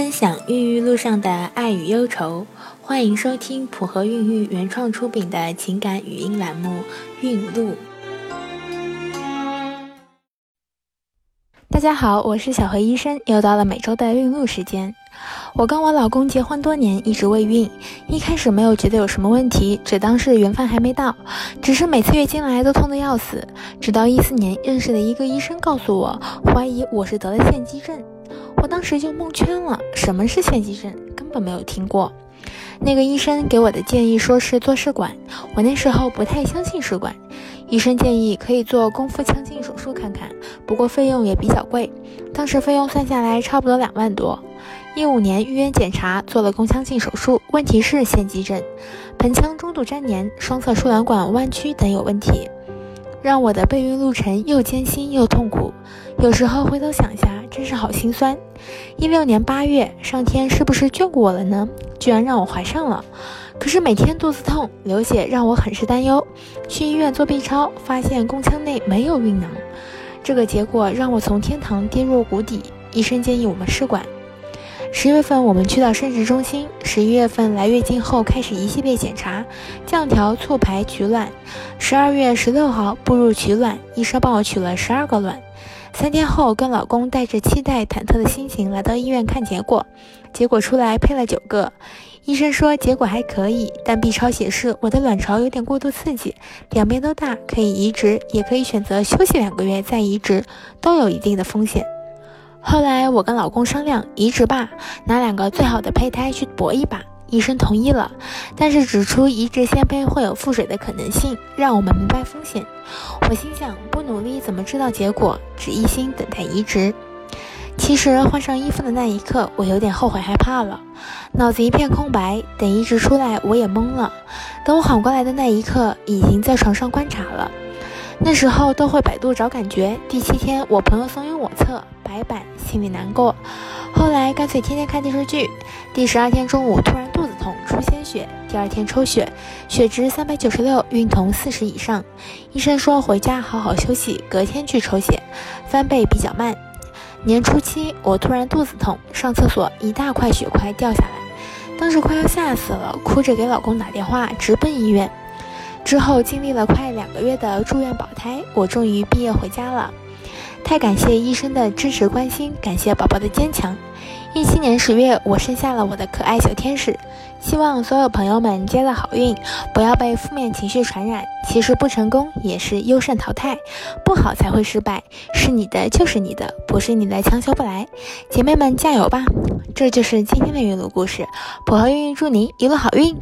分享孕育路上的爱与忧愁，欢迎收听普和孕育原创出品的情感语音栏目《孕路》。大家好，我是小何医生，又到了每周的孕路时间。我跟我老公结婚多年，一直未孕，一开始没有觉得有什么问题，只当是缘分还没到，只是每次月经来都痛得要死。直到一四年认识的一个医生告诉我，怀疑我是得了腺肌症。我当时就蒙圈了，什么是腺肌症？根本没有听过。那个医生给我的建议说是做试管，我那时候不太相信试管。医生建议可以做宫腹腔镜手术看看，不过费用也比较贵，当时费用算下来差不多两万多。一五年预约检查，做了宫腔镜手术，问题是腺肌症，盆腔中度粘连，双侧输卵管弯曲等有问题。让我的备孕路程又艰辛又痛苦，有时候回头想下，真是好心酸。一六年八月，上天是不是眷顾我了呢？居然让我怀上了。可是每天肚子痛、流血，让我很是担忧。去医院做 B 超，发现宫腔内没有孕囊。这个结果让我从天堂跌入谷底。医生建议我们试管。十月份我们去到生殖中心，十一月份来月经后开始一系列检查，降调、促排、取卵。十二月十六号步入取卵，医生帮我取了十二个卵。三天后，跟老公带着期待、忐忑的心情来到医院看结果，结果出来配了九个。医生说结果还可以，但 B 超显示我的卵巢有点过度刺激，两边都大，可以移植，也可以选择休息两个月再移植，都有一定的风险。后来我跟老公商量移植吧，拿两个最好的胚胎去搏一把。医生同意了，但是指出移植鲜胚会有腹水的可能性，让我们明白风险。我心想，不努力怎么知道结果？只一心等待移植。其实换上衣服的那一刻，我有点后悔害怕了，脑子一片空白。等移植出来，我也懵了。等我缓过来的那一刻，已经在床上观察了。那时候都会百度找感觉。第七天，我朋友怂恿我测白板，心里难过。后来干脆天天看电视剧。第十二天中午突然肚子痛，出鲜血，第二天抽血，血值三百九十六，孕酮四十以上。医生说回家好好休息，隔天去抽血，翻倍比较慢。年初七，我突然肚子痛，上厕所一大块血块掉下来，当时快要吓死了，哭着给老公打电话，直奔医院。之后经历了快两个月的住院保胎，我终于毕业回家了。太感谢医生的支持关心，感谢宝宝的坚强。一七年十月，我生下了我的可爱小天使。希望所有朋友们接了好运，不要被负面情绪传染。其实不成功也是优胜淘汰，不好才会失败。是你的就是你的，不是你的强求不来。姐妹们加油吧！这就是今天的孕路故事。普和孕育祝你一路好运。